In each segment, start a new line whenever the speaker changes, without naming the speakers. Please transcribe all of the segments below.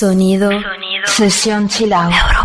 Sonido, Sonido. Sesión.
What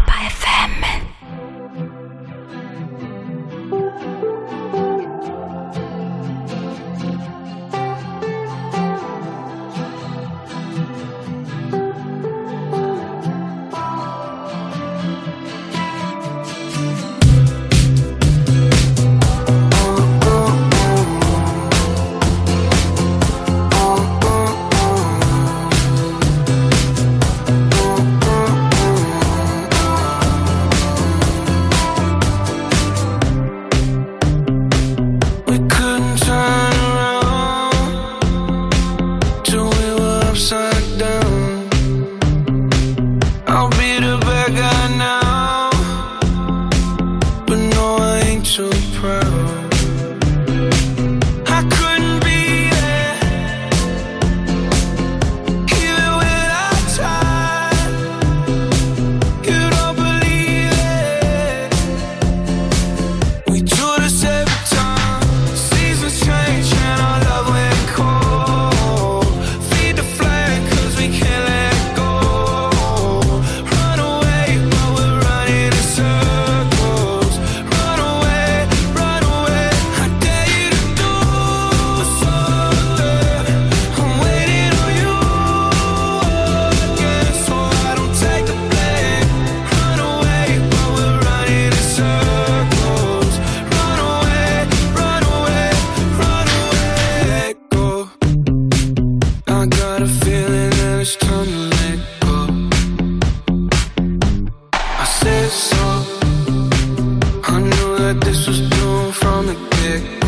that this was doomed from the get.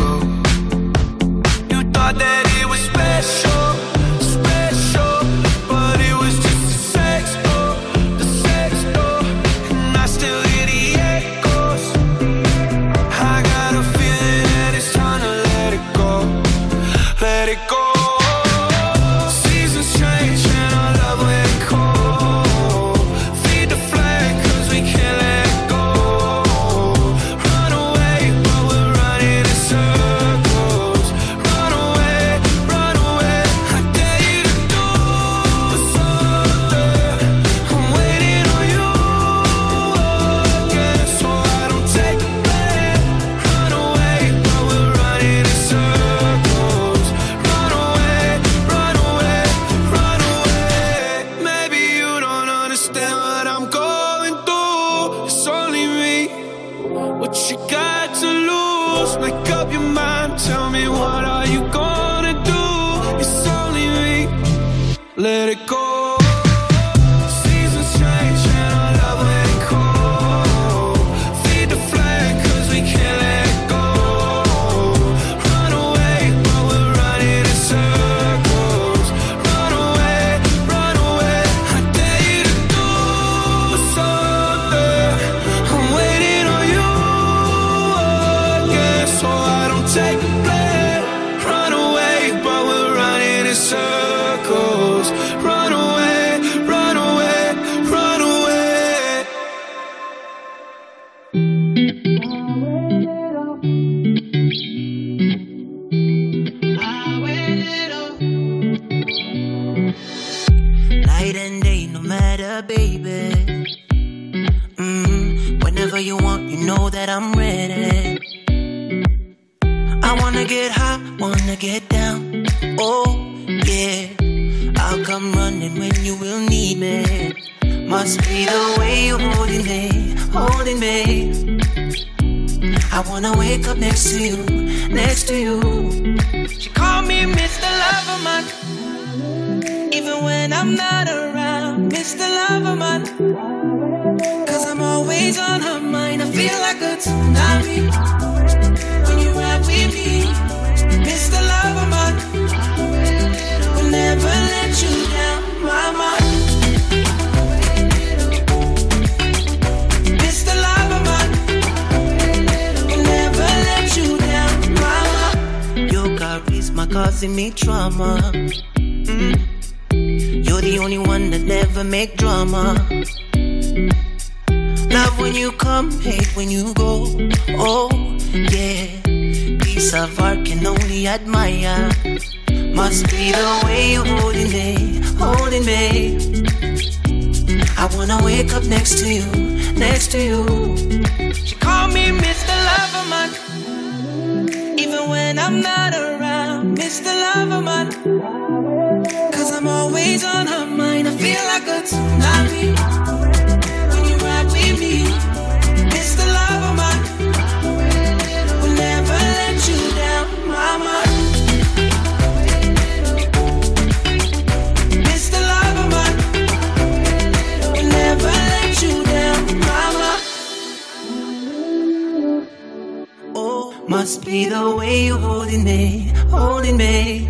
Must be the way you're holding me, holding me.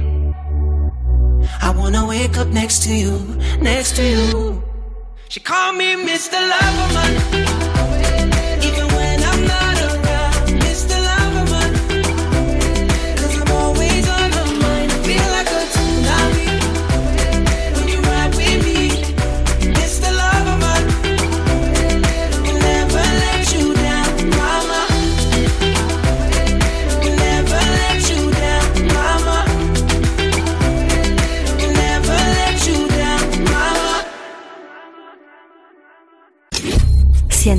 I wanna wake up next to you, next to you. She called me Mr. Loverman.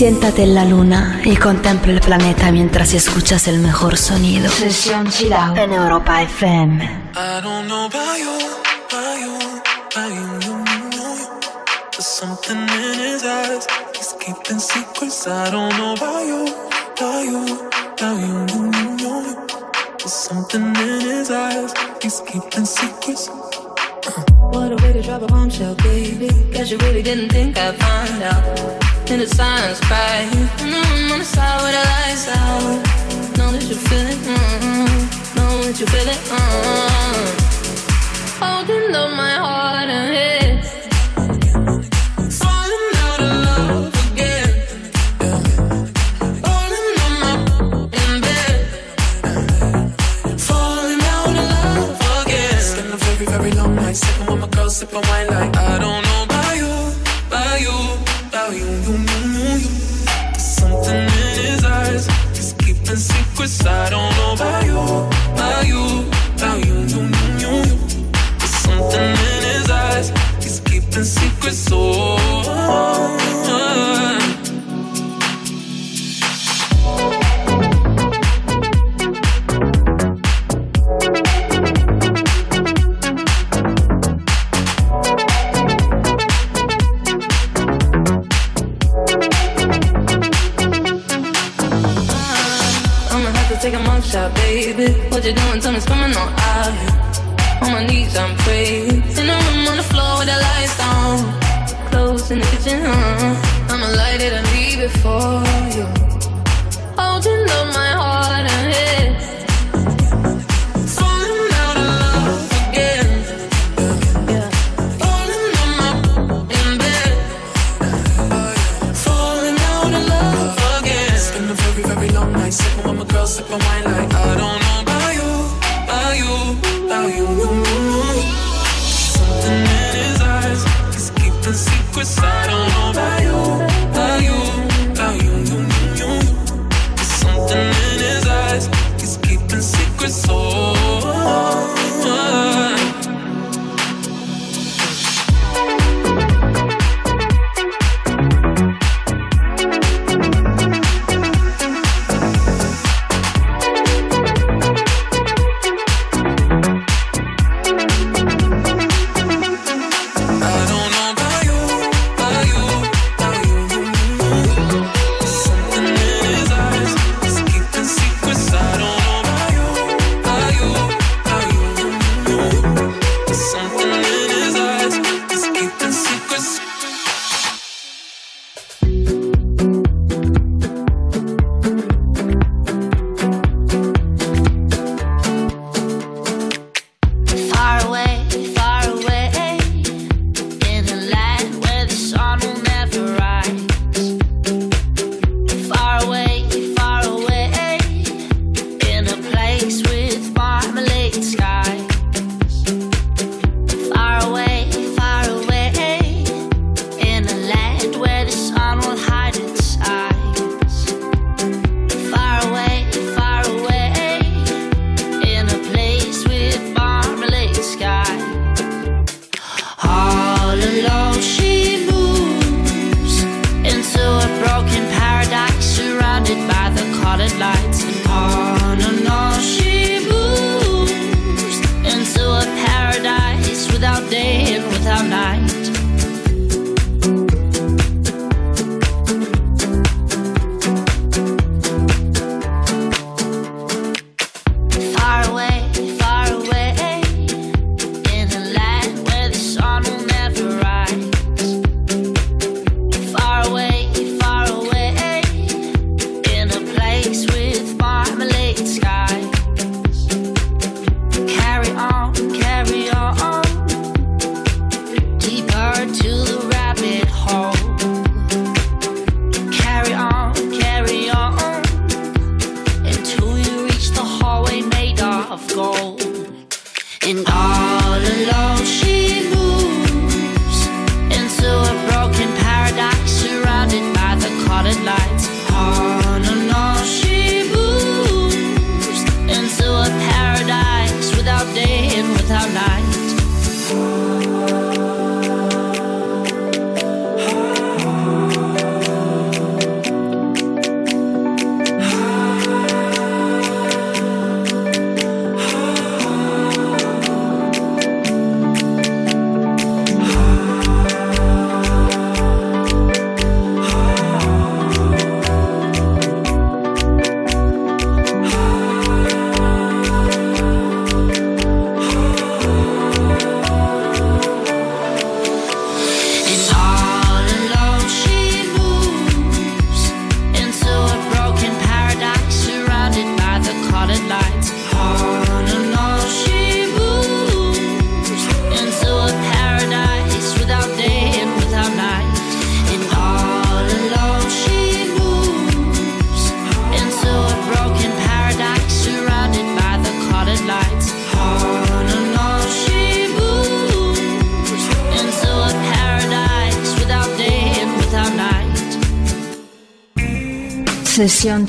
Siéntate en la luna y contempla el planeta mientras escuchas el mejor sonido. Sesión Chila en Europa FM.
I don't know about you, about you, about you, There's something in his eyes. He's keeping secrets. I don't know about you, about you, about you, There's something in his eyes. He's keeping secrets. Uh.
What a way to drop a bombshell, baby. Cause you really didn't think I'd find out. in the silence cry And I'm on the side where the lights out Know that you feel it, mm-hmm. Know that you feel it, mm-hmm. Holding up my heart and head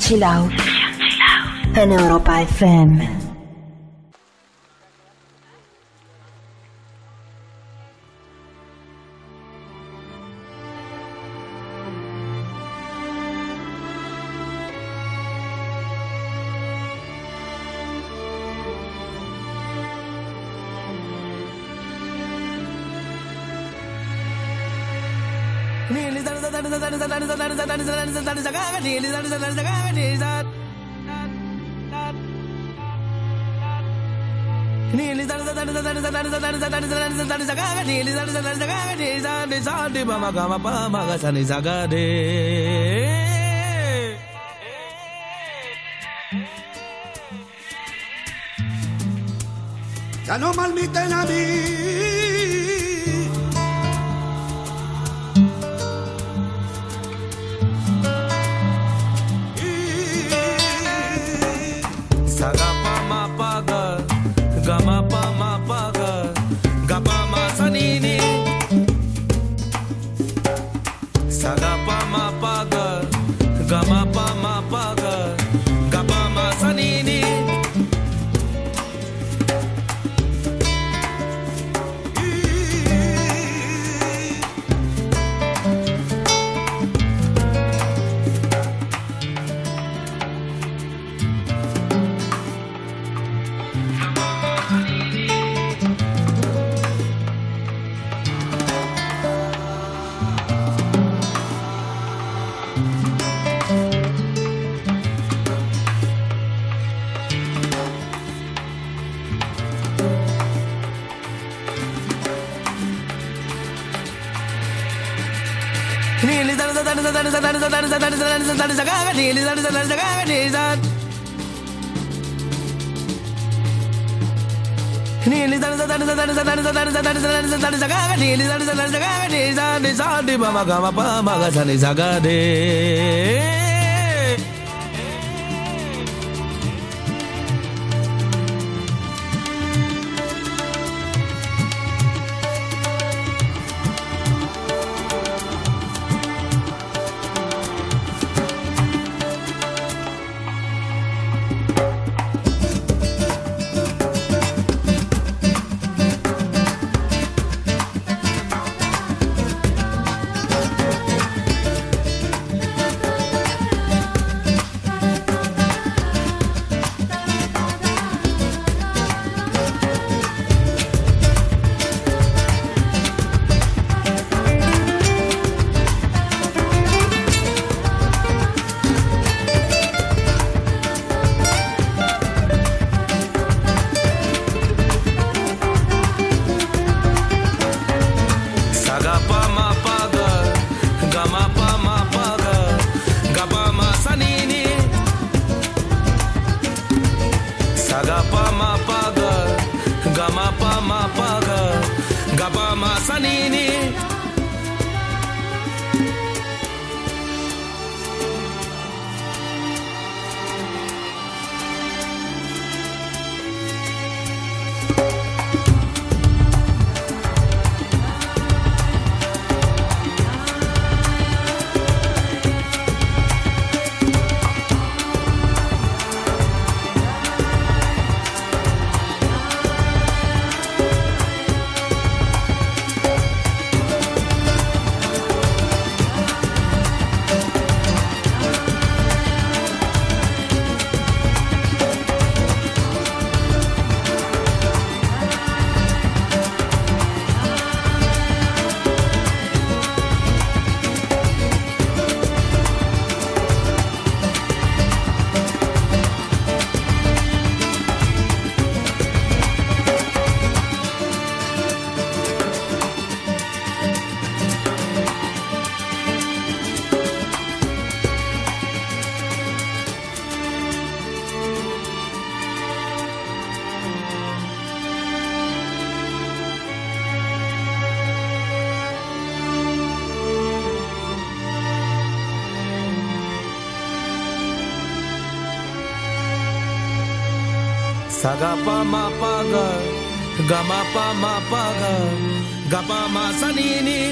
and
chill out. En Europa FM.
Ya no malmiten a mí.
సని సగ దే Gapa mapaga, gama pa
mapaga, gapa masanini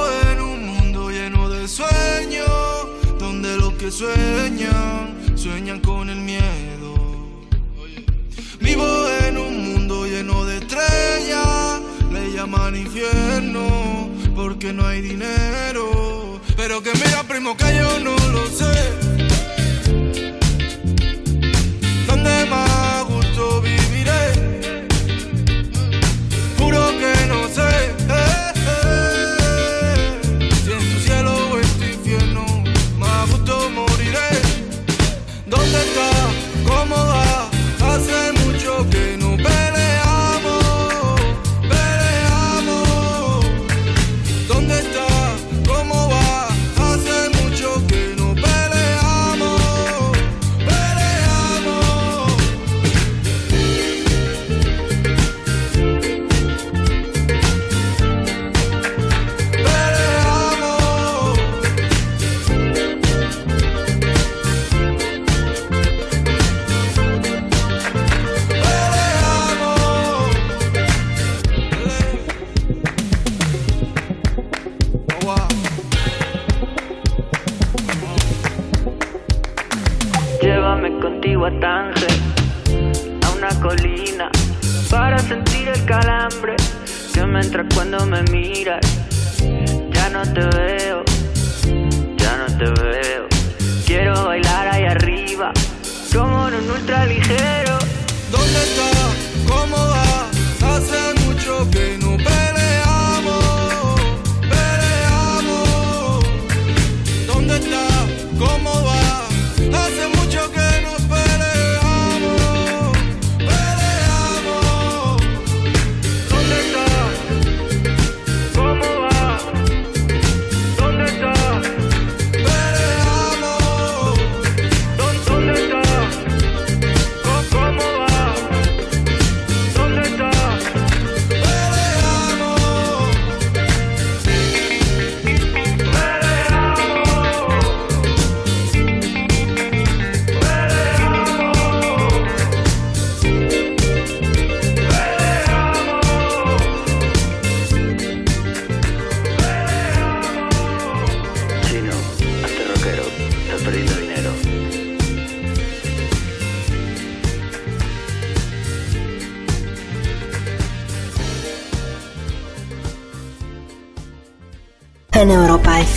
sueñan, sueñan con el miedo. Vivo en un mundo lleno de estrellas, le llaman infierno porque no hay dinero. Pero que mira, primo, que yo no lo sé.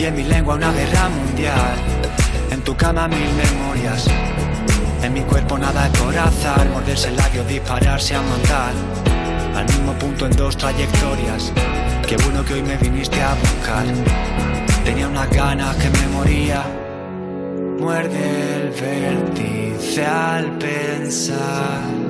y en mi lengua una guerra mundial, en tu cama mil memorias. En mi cuerpo nada es por morderse el labio, dispararse a matar. Al mismo punto en dos trayectorias. Qué bueno que hoy me viniste a buscar. Tenía unas ganas que me moría. Muerde el vértice al pensar.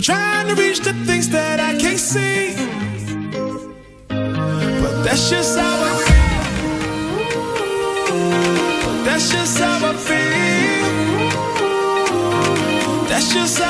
for trying to reach the things that I can't see? But that's just how I feel. That's just how I feel. That's just how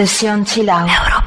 Sesión Chill Out.